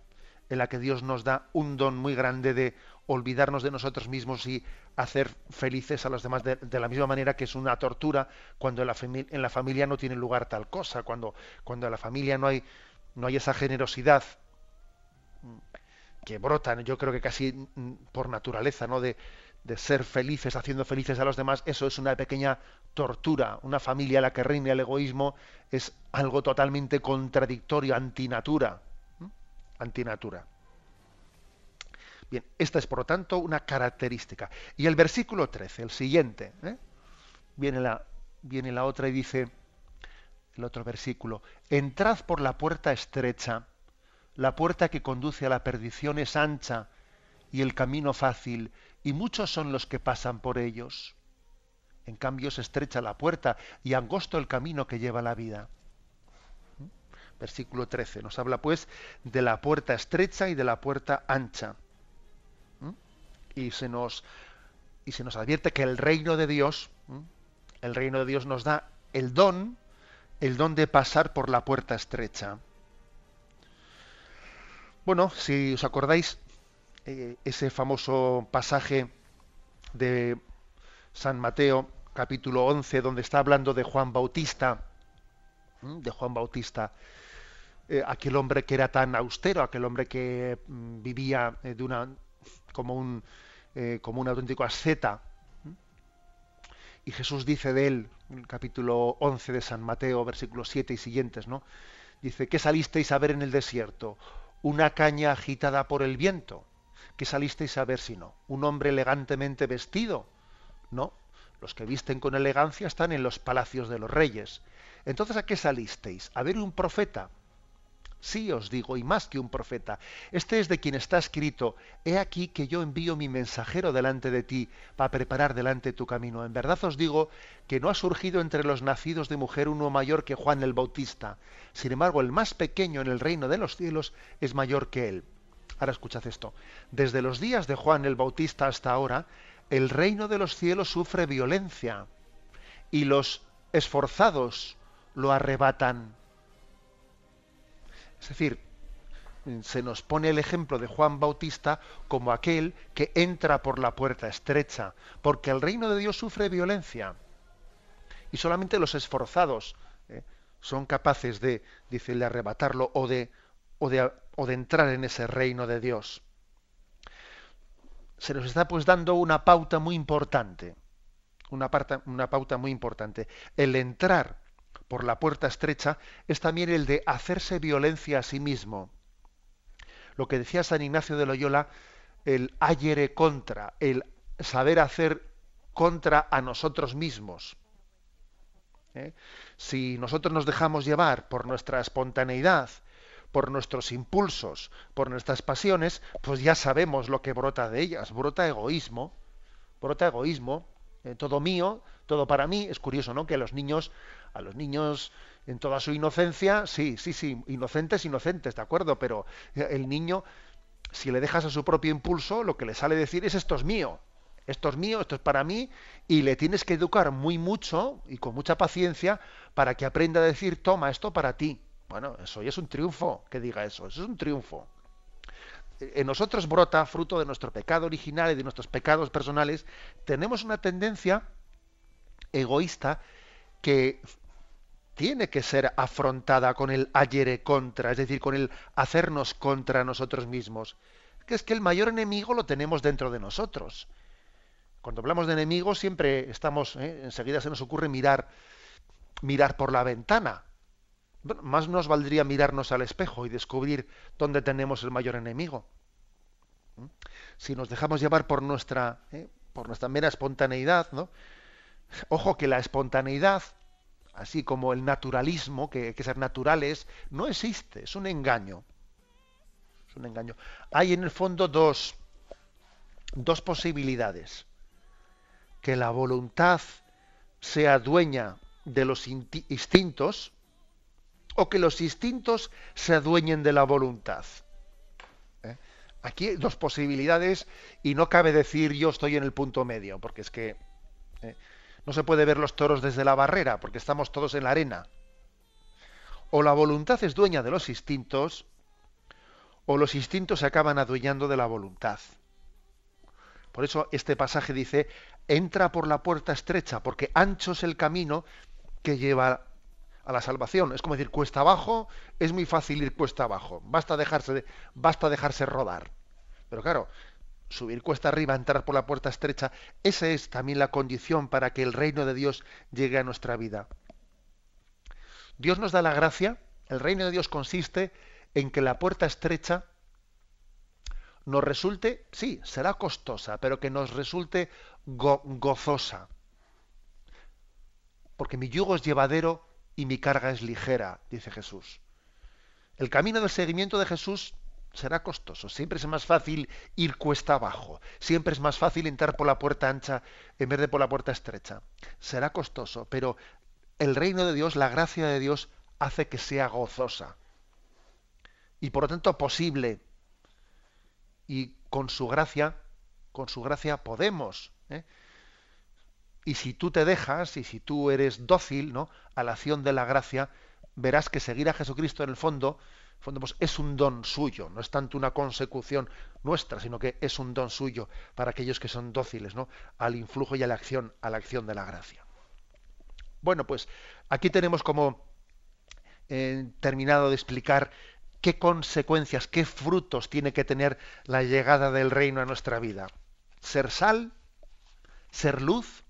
en la que Dios nos da un don muy grande de olvidarnos de nosotros mismos y hacer felices a los demás de, la misma manera que es una tortura cuando en la, familia no tiene lugar tal cosa, cuando, cuando en la familia no hay no hay esa generosidad que brota, yo creo que casi mm, por naturaleza, ¿no? De, de ser felices, haciendo felices a los demás, eso es una pequeña tortura. Una familia a la que reina el egoísmo es algo totalmente contradictorio, antinatura. Antinatura. Bien, esta es por lo tanto una característica. Y el versículo 13, el siguiente, ¿eh? viene, la, viene la otra y dice, el otro versículo, entrad por la puerta estrecha, la puerta que conduce a la perdición es ancha y el camino fácil, y muchos son los que pasan por ellos. En cambio se estrecha la puerta y angosto el camino que lleva la vida. Versículo 13 nos habla pues de la puerta estrecha y de la puerta ancha. Y se nos y se nos advierte que el reino de Dios, el reino de Dios nos da el don, el don de pasar por la puerta estrecha. Bueno, si os acordáis, eh, ese famoso pasaje de San Mateo, capítulo 11, donde está hablando de Juan Bautista, de Juan Bautista, eh, aquel hombre que era tan austero, aquel hombre que mm, vivía eh, de una como un como un auténtico asceta. Y Jesús dice de él, el capítulo 11 de San Mateo, versículos 7 y siguientes, ¿no? Dice, ¿qué salisteis a ver en el desierto? Una caña agitada por el viento. ¿Qué salisteis a ver si no? ¿Un hombre elegantemente vestido? No. Los que visten con elegancia están en los palacios de los reyes. Entonces, ¿a qué salisteis? ¿A ver un profeta? Sí, os digo, y más que un profeta. Este es de quien está escrito, He aquí que yo envío mi mensajero delante de ti, para preparar delante tu camino. En verdad os digo que no ha surgido entre los nacidos de mujer uno mayor que Juan el Bautista. Sin embargo, el más pequeño en el reino de los cielos es mayor que él. Ahora escuchad esto. Desde los días de Juan el Bautista hasta ahora, el reino de los cielos sufre violencia y los esforzados lo arrebatan. Es decir, se nos pone el ejemplo de Juan Bautista como aquel que entra por la puerta estrecha, porque el reino de Dios sufre violencia. Y solamente los esforzados eh, son capaces de, dice, de arrebatarlo o de, o de o de entrar en ese reino de Dios. Se nos está pues dando una pauta muy importante, una, pauta muy importante. El entrar por la puerta estrecha es también el de hacerse violencia a sí mismo. Lo que decía San Ignacio de Loyola, el ayere contra, el saber hacer contra a nosotros mismos. ¿Eh? Si nosotros nos dejamos llevar por nuestra espontaneidad, por nuestros impulsos, por nuestras pasiones, pues ya sabemos lo que brota de ellas. Brota egoísmo, brota egoísmo, eh, todo mío, todo para mí. Es curioso, ¿no? Que a los niños, a los niños en toda su inocencia, sí, sí, sí, inocentes, inocentes, de acuerdo, pero el niño, si le dejas a su propio impulso, lo que le sale decir es esto es mío, esto es mío, esto es para mí, y le tienes que educar muy mucho y con mucha paciencia para que aprenda a decir, toma, esto para ti. Bueno, eso ya es un triunfo que diga eso, eso es un triunfo. En nosotros brota, fruto de nuestro pecado original y de nuestros pecados personales, tenemos una tendencia egoísta que tiene que ser afrontada con el ayere contra, es decir, con el hacernos contra nosotros mismos. Que es que el mayor enemigo lo tenemos dentro de nosotros. Cuando hablamos de enemigos siempre estamos, ¿eh? enseguida se nos ocurre mirar, mirar por la ventana más nos valdría mirarnos al espejo y descubrir dónde tenemos el mayor enemigo. ¿Mm? Si nos dejamos llevar por nuestra, ¿eh? por nuestra mera espontaneidad, ¿no? Ojo que la espontaneidad, así como el naturalismo, que hay que ser naturales, no existe, es un engaño. Es un engaño. Hay en el fondo dos, dos posibilidades. Que la voluntad sea dueña de los instintos, o que los instintos se adueñen de la voluntad. ¿Eh? Aquí dos posibilidades y no cabe decir yo estoy en el punto medio, porque es que ¿eh? no se puede ver los toros desde la barrera, porque estamos todos en la arena. O la voluntad es dueña de los instintos, o los instintos se acaban adueñando de la voluntad. Por eso este pasaje dice, entra por la puerta estrecha, porque ancho es el camino que lleva a la salvación. Es como decir, cuesta abajo, es muy fácil ir cuesta abajo. Basta dejarse, basta dejarse rodar. Pero claro, subir cuesta arriba, entrar por la puerta estrecha, esa es también la condición para que el reino de Dios llegue a nuestra vida. Dios nos da la gracia, el reino de Dios consiste en que la puerta estrecha nos resulte, sí, será costosa, pero que nos resulte gozosa. Porque mi yugo es llevadero y mi carga es ligera, dice Jesús. El camino del seguimiento de Jesús será costoso. Siempre es más fácil ir cuesta abajo. Siempre es más fácil entrar por la puerta ancha en vez de por la puerta estrecha. Será costoso, pero el reino de Dios, la gracia de Dios, hace que sea gozosa. Y por lo tanto posible. Y con su gracia, con su gracia podemos. ¿eh? Y si tú te dejas, y si tú eres dócil ¿no? a la acción de la gracia, verás que seguir a Jesucristo en el fondo pues, es un don suyo, no es tanto una consecución nuestra, sino que es un don suyo para aquellos que son dóciles ¿no? al influjo y a la acción, a la acción de la gracia. Bueno, pues aquí tenemos como eh, terminado de explicar qué consecuencias, qué frutos tiene que tener la llegada del reino a nuestra vida. Ser sal, ser luz,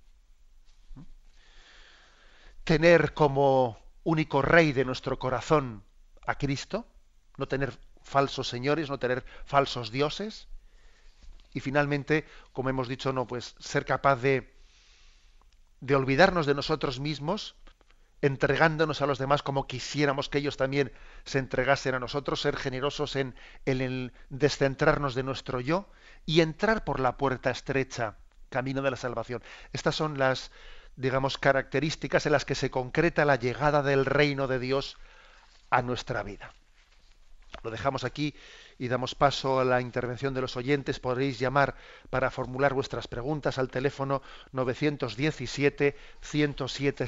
tener como único rey de nuestro corazón a Cristo, no tener falsos señores, no tener falsos dioses. Y finalmente, como hemos dicho, no, pues ser capaz de, de olvidarnos de nosotros mismos, entregándonos a los demás como quisiéramos que ellos también se entregasen a nosotros, ser generosos en, en el descentrarnos de nuestro yo y entrar por la puerta estrecha, camino de la salvación. Estas son las, digamos, características en las que se concreta la llegada del reino de Dios a nuestra vida. Lo dejamos aquí y damos paso a la intervención de los oyentes. Podréis llamar para formular vuestras preguntas al teléfono 917 107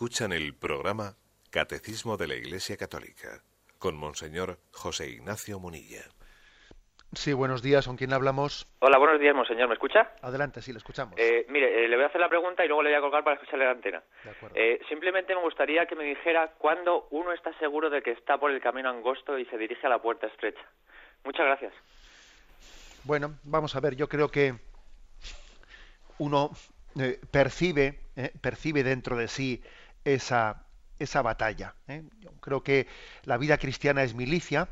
Escuchan el programa Catecismo de la Iglesia Católica, con Monseñor José Ignacio Munilla. Sí, buenos días, ¿con quién hablamos? Hola, buenos días, Monseñor, ¿me escucha? Adelante, sí, le escuchamos. Eh, mire, eh, le voy a hacer la pregunta y luego le voy a colgar para escucharle la antena. De acuerdo. Eh, simplemente me gustaría que me dijera cuándo uno está seguro de que está por el camino angosto y se dirige a la puerta estrecha. Muchas gracias. Bueno, vamos a ver, yo creo que uno percibe, percibe dentro de sí esa, esa batalla. ¿eh? Yo creo que la vida cristiana es milicia,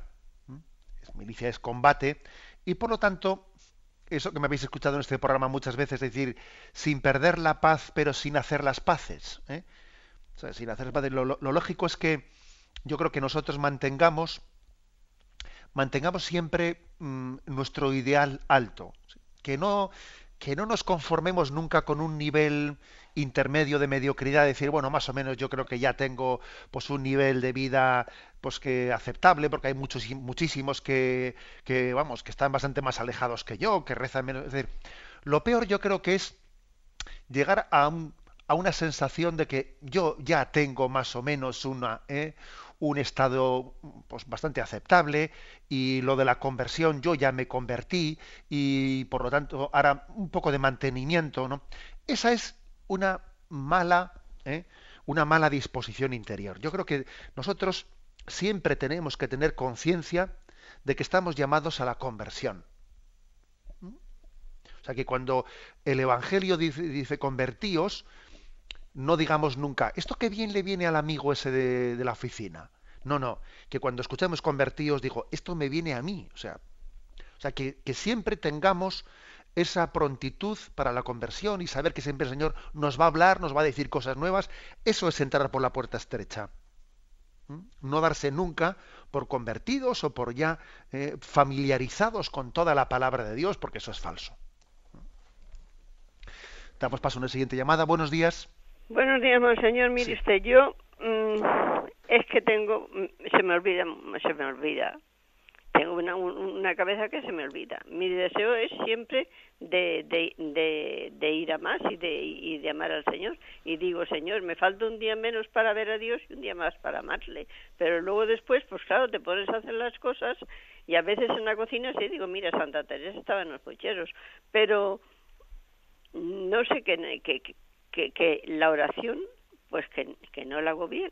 es milicia es combate, y por lo tanto, eso que me habéis escuchado en este programa muchas veces, es decir, sin perder la paz, pero sin hacer las paces. ¿eh? sin hacer Lo, lo, lógico es que yo creo que nosotros mantengamos, mantengamos siempre mm, nuestro ideal alto, que no, que no nos conformemos nunca con un nivel intermedio de mediocridad, decir, bueno, más o menos yo creo que ya tengo pues un nivel de vida pues que aceptable, porque hay muchos muchísimos que, que vamos, que están bastante más alejados que yo, que rezan menos. Decir, lo peor yo creo que es llegar a, un, a una sensación de que yo ya tengo más o menos una, ¿eh? Un estado pues, bastante aceptable y lo de la conversión yo ya me convertí y por lo tanto ahora un poco de mantenimiento, ¿no? Esa es una mala, ¿eh? una mala disposición interior. Yo creo que nosotros siempre tenemos que tener conciencia de que estamos llamados a la conversión. ¿Mm? O sea que cuando el Evangelio dice, dice convertíos, no digamos nunca, ¿esto qué bien le viene al amigo ese de, la oficina? No, no, que cuando escuchamos convertíos digo, esto me viene a mí. O sea, o sea que, siempre tengamos esa prontitud para la conversión y saber que siempre el Señor nos va a hablar, nos va a decir cosas nuevas, eso es entrar por la puerta estrecha. No darse nunca por convertidos o por ya eh, familiarizados con toda la palabra de Dios, porque eso es falso. Damos paso a una siguiente llamada. Buenos días. Buenos días, monseñor. Mire usted, yo mm, es que tengo, mm, se me olvida, se me olvida tengo una, una cabeza que se me olvida. Mi deseo es siempre de, de, de, ir a más y de, y de amar al Señor. Y digo, Señor, me falta un día menos para ver a Dios y un día más para amarle. Pero luego después, pues claro, te pones a hacer las cosas y a veces en la cocina sí digo, mira, Santa Teresa estaba en los pucheros. Pero no sé que, que, que, que la oración, pues que, que no la hago bien.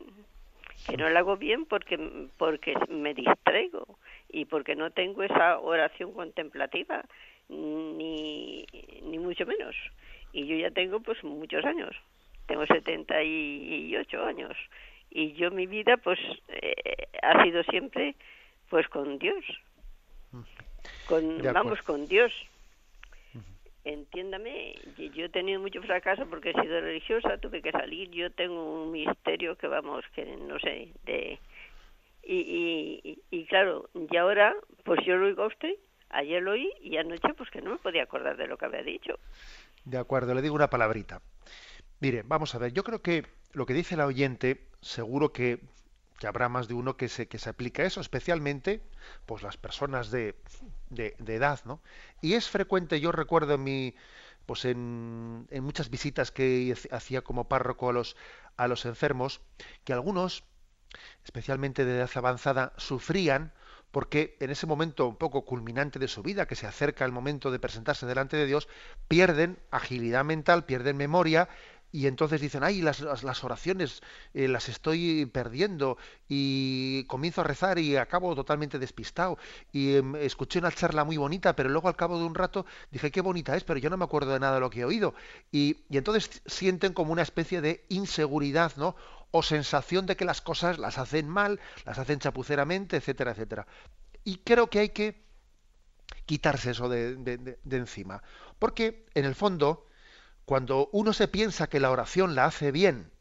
Que no la hago bien porque porque me distraigo y porque no tengo esa oración contemplativa, ni, ni mucho menos. Y yo ya tengo pues muchos años, tengo 78 años. Y yo mi vida pues eh, ha sido siempre pues con Dios, con, vamos con Dios. Entiéndame, yo he tenido mucho fracaso porque he sido religiosa, tuve que salir, yo tengo un misterio que vamos, que no sé, de y, y, claro, y ahora, pues yo lo oigo a usted, ayer lo oí y anoche pues que no me podía acordar de lo que había dicho. De acuerdo, le digo una palabrita. Mire, vamos a ver, yo creo que lo que dice la oyente, seguro que, que habrá más de uno que se, que se aplica eso, especialmente pues las personas de, de, edad, ¿no? Y es frecuente, yo recuerdo en mi pues en, en muchas visitas que hacía como párroco a los, a los enfermos, que algunos especialmente de edad avanzada, sufrían porque en ese momento un poco culminante de su vida, que se acerca el momento de presentarse delante de Dios, pierden agilidad mental, pierden memoria y entonces dicen, ay, las, oraciones eh, las estoy perdiendo y comienzo a rezar y acabo totalmente despistado y em, escuché una charla muy bonita, pero luego al cabo de un rato dije, qué bonita es, pero yo no me acuerdo de nada de lo que he oído. Y, y entonces sienten como una especie de inseguridad, ¿no? o sensación de que las cosas las hacen mal, las hacen chapuceramente, etcétera, etcétera. Y creo que hay que quitarse eso de, encima. Porque, en el fondo, cuando uno se piensa que la oración la hace bien,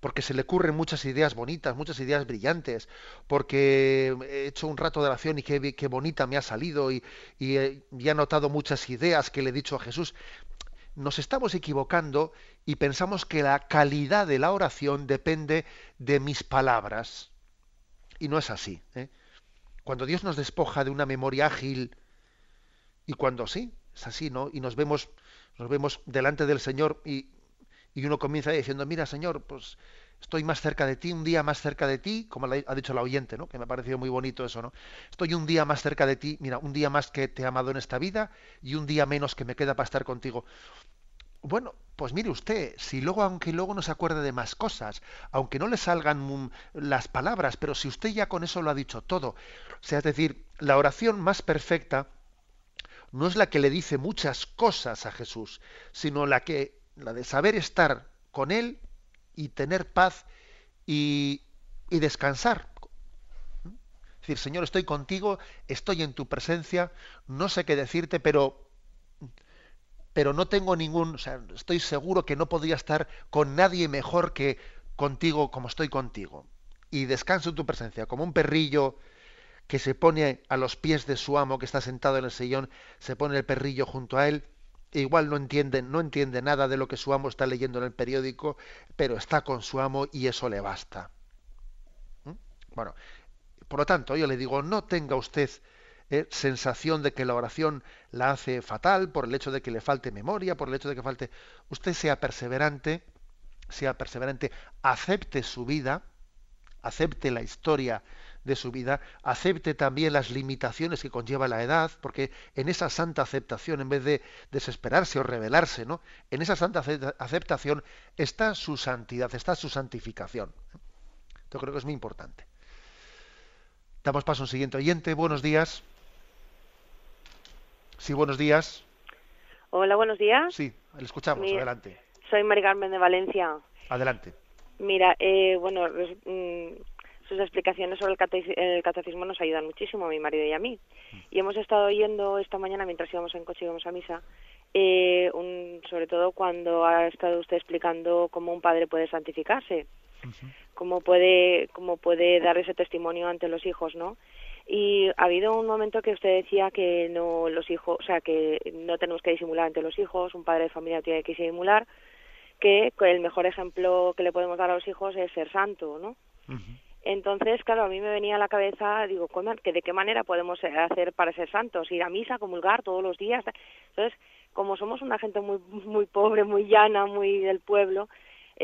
porque se le ocurren muchas ideas bonitas, muchas ideas brillantes, porque he hecho un rato de oración y qué, bonita me ha salido y, y, y, he notado muchas ideas que le he dicho a Jesús nos estamos equivocando y pensamos que la calidad de la oración depende de mis palabras. Y no es así. ¿eh? Cuando Dios nos despoja de una memoria ágil, y cuando sí, es así, ¿no? Y nos vemos, nos vemos delante del Señor y, y uno comienza diciendo, mira Señor, pues estoy más cerca de ti, un día más cerca de ti, como ha dicho la oyente, ¿no? que me ha parecido muy bonito eso, ¿no? Estoy un día más cerca de ti, mira, un día más que te he amado en esta vida y un día menos que me queda para estar contigo. Bueno, pues mire usted, si luego, aunque luego no se acuerde de más cosas, aunque no le salgan las palabras, pero si usted ya con eso lo ha dicho todo, o sea, es decir, la oración más perfecta no es la que le dice muchas cosas a Jesús, sino la que la de saber estar con él y tener paz y, descansar. Es decir, Señor, estoy contigo, estoy en tu presencia, no sé qué decirte, pero pero no tengo ningún, o sea, estoy seguro que no podría estar con nadie mejor que contigo como estoy contigo. Y descanso en tu presencia, como un perrillo que se pone a los pies de su amo que está sentado en el sillón, se pone el perrillo junto a él igual no entiende, no entiende nada de lo que su amo está leyendo en el periódico, pero está con su amo y eso le basta. ¿Mm? Bueno, por lo tanto, yo le digo, no tenga usted eh, sensación de que la oración la hace fatal por el hecho de que le falte memoria, por el hecho de que falte. Usted sea perseverante, sea perseverante, acepte su vida, acepte la historia de su vida, acepte también las limitaciones que conlleva la edad, porque en esa santa aceptación, en vez de desesperarse o rebelarse, ¿no? en esa santa aceptación está su santidad, está su santificación. Yo creo que es muy importante. Damos paso a un siguiente oyente. Buenos días. Sí, buenos días. Hola, buenos días. Sí, le escuchamos. Adelante. Soy Mari Carmen de Valencia. Adelante. Mira, eh, bueno, mm, sus explicaciones sobre el, catecismo nos ayudan muchísimo a mi marido y a mí. Y hemos estado oyendo esta mañana, mientras íbamos en coche y íbamos a misa, eh, sobre todo cuando ha estado usted explicando cómo un padre puede santificarse, cómo puede cómo puede dar ese testimonio ante los hijos, ¿no? Y ha habido un momento que usted decía que no los hijos, o sea, que no tenemos que disimular ante los hijos, un padre de familia tiene que disimular, que el mejor ejemplo que le podemos dar a los hijos es ser santo, ¿no? Entonces, claro, a mí me venía a la cabeza, digo, que ¿de qué manera podemos hacer para ser santos? Ir a misa, comulgar todos los días. Entonces, como somos una gente muy, muy pobre, muy llana, muy del pueblo,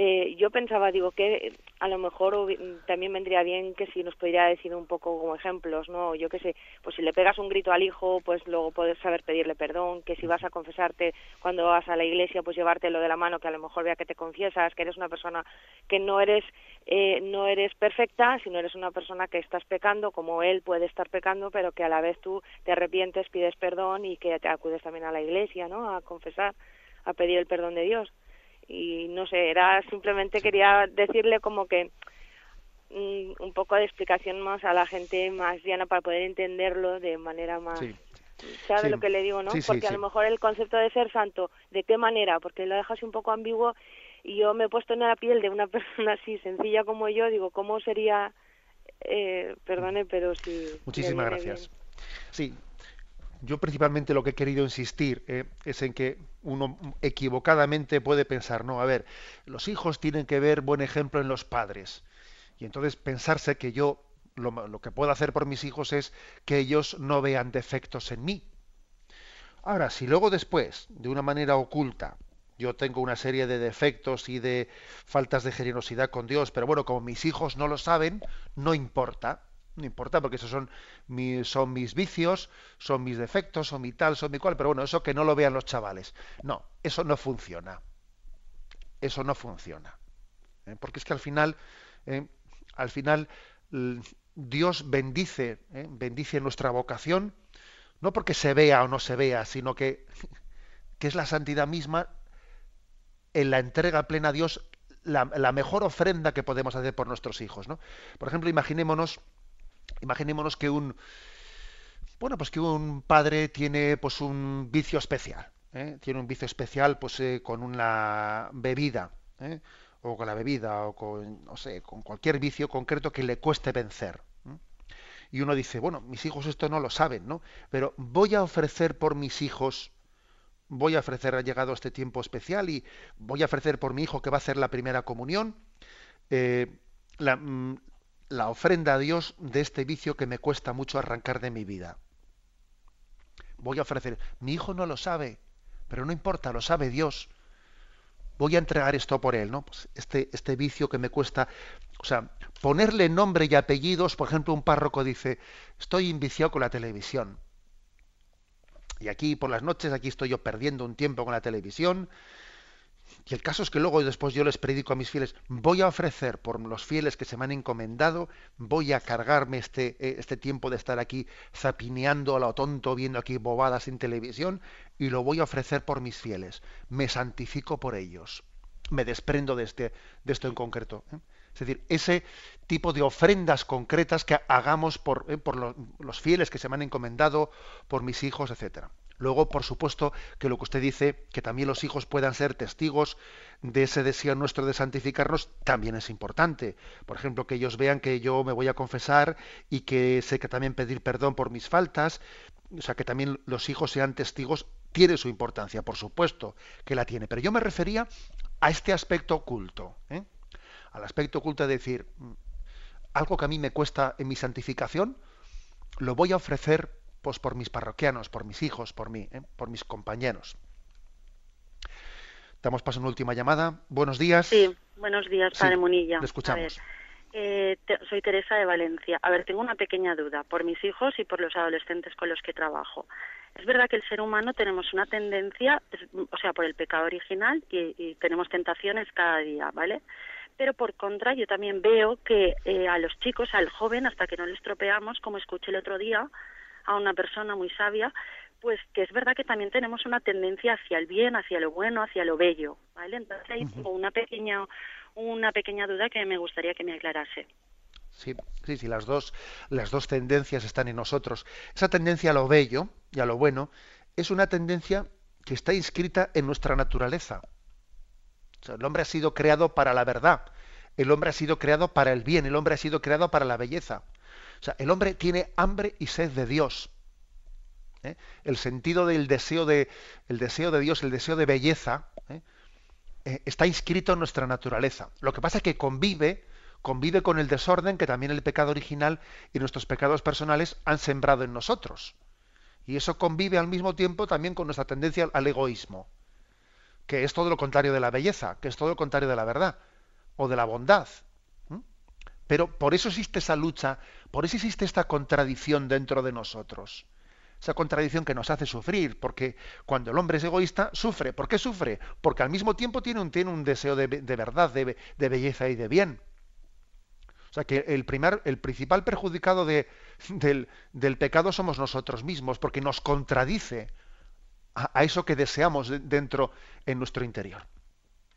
eh, yo pensaba, digo, que a lo mejor también vendría bien que si nos pudiera decir un poco como ejemplos, ¿no? Yo qué sé, pues si le pegas un grito al hijo, pues luego puedes saber pedirle perdón, que si vas a confesarte cuando vas a la iglesia, pues llevártelo de la mano, que a lo mejor vea que te confiesas, que eres una persona que no eres, eh, no eres perfecta, sino eres una persona que estás pecando, como él puede estar pecando, pero que a la vez tú te arrepientes, pides perdón y que te acudes también a la iglesia, ¿no? A confesar, a pedir el perdón de Dios y no sé, era simplemente quería decirle como que mm, un poco de explicación más a la gente más llana para poder entenderlo de manera más ¿Sabe lo que le digo, no? Porque a lo mejor el concepto de ser santo, ¿de qué manera? Porque lo dejas un poco ambiguo y yo me he puesto en la piel de una persona así sencilla como yo, digo, ¿cómo sería? Eh, perdone, pero si... Muchísimas gracias. Sí, yo principalmente lo que he querido insistir eh, es en que uno equivocadamente puede pensar, no, a ver, los hijos tienen que ver buen ejemplo en los padres. Y entonces pensarse que yo lo, que puedo hacer por mis hijos es que ellos no vean defectos en mí. Ahora, si luego después, de una manera oculta, yo tengo una serie de defectos y de faltas de generosidad con Dios, pero bueno, como mis hijos no lo saben, no importa no importa porque esos son mis, son mis vicios, son mis defectos, son mi tal, son mi cual, pero bueno, eso que no lo vean los chavales. No, eso no funciona. Eso no funciona. ¿eh? Porque es que al final, ¿eh? al final Dios bendice, ¿eh? bendice nuestra vocación, no porque se vea o no se vea, sino que, que es la santidad misma en la entrega plena a Dios la, la, mejor ofrenda que podemos hacer por nuestros hijos. ¿no? Por ejemplo, imaginémonos Imaginémonos que un bueno, pues que un padre tiene pues un vicio especial, ¿eh? tiene un vicio especial pues eh, con una bebida, ¿eh? o con la bebida, o con, no sé, con cualquier vicio concreto que le cueste vencer. Y uno dice, bueno, mis hijos esto no lo saben, ¿no? Pero voy a ofrecer por mis hijos, voy a ofrecer, ha llegado este tiempo especial y voy a ofrecer por mi hijo que va a hacer la primera comunión, la, mm, la ofrenda a Dios de este vicio que me cuesta mucho arrancar de mi vida. Voy a ofrecer, mi hijo no lo sabe, pero no importa, lo sabe Dios. Voy a entregar esto por él, ¿no? Pues este, este vicio que me cuesta, o sea, ponerle nombre y apellidos, por ejemplo, un párroco dice, estoy inviciado con la televisión. Y aquí por las noches, aquí estoy yo perdiendo un tiempo con la televisión, y el caso es que luego después yo les predico a mis fieles, voy a ofrecer por los fieles que se me han encomendado, voy a cargarme este, eh, este tiempo de estar aquí zapineando a lo tonto, viendo aquí bobadas en televisión, y lo voy a ofrecer por mis fieles. Me santifico por ellos. Me desprendo de, este, de esto en concreto. ¿eh? Es decir, ese tipo de ofrendas concretas que hagamos por, eh, por los fieles que se me han encomendado, por mis hijos, etcétera. Luego, por supuesto, que lo que usted dice, que también los hijos puedan ser testigos de ese deseo nuestro de santificarnos, también es importante. Por ejemplo, que ellos vean que yo me voy a confesar y que sé que también pedir perdón por mis faltas, o sea, que también los hijos sean testigos, tiene su importancia, por supuesto que la tiene. Pero yo me refería a este aspecto oculto, ¿eh? al aspecto oculto de decir, mm, algo que a mí me cuesta en mi santificación, lo voy a ofrecer pues por mis parroquianos, por mis hijos, por mí, ¿eh? por mis compañeros. Damos paso a una última llamada. Buenos días. Sí, buenos días, Padre Munilla. Le escuchamos. Eh, soy Teresa de Valencia. A ver, tengo una pequeña duda por mis hijos y por los adolescentes con los que trabajo. Es verdad que el ser humano tenemos una tendencia, o sea, por el pecado original y, tenemos tentaciones cada día, ¿vale? Pero por contra, yo también veo que eh, a los chicos, al joven, hasta que no les tropeamos, como escuché el otro día a una persona muy sabia, pues que es verdad que también tenemos una tendencia hacia el bien, hacia lo bueno, hacia lo bello, ¿vale? Entonces hay una pequeña una pequeña duda que me gustaría que me aclarase. Sí, sí, sí, las dos, las dos tendencias están en nosotros. Esa tendencia a lo bello y a lo bueno es una tendencia que está inscrita en nuestra naturaleza. el hombre ha sido creado para la verdad, el hombre ha sido creado para el bien, el hombre ha sido creado para la belleza. O sea, el hombre tiene hambre y sed de Dios. ¿eh? El sentido del deseo de, el deseo de Dios, el deseo de belleza, ¿eh? Eh, está inscrito en nuestra naturaleza. Lo que pasa es que convive, convive con el desorden que también el pecado original y nuestros pecados personales han sembrado en nosotros. Y eso convive al mismo tiempo también con nuestra tendencia al egoísmo, que es todo lo contrario de la belleza, que es todo lo contrario de la verdad o de la bondad. Pero por eso existe esa lucha, por eso existe esta contradicción dentro de nosotros esa contradicción que nos hace sufrir, porque cuando el hombre es egoísta, sufre. ¿Por qué sufre? Porque al mismo tiempo tiene un, deseo de, verdad, de, belleza y de bien. O sea que el, el principal perjudicado de, del, del, pecado somos nosotros mismos, porque nos contradice a, a, eso que deseamos dentro en nuestro interior.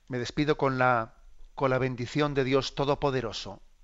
Me despido con la, con la bendición de Dios Todopoderoso,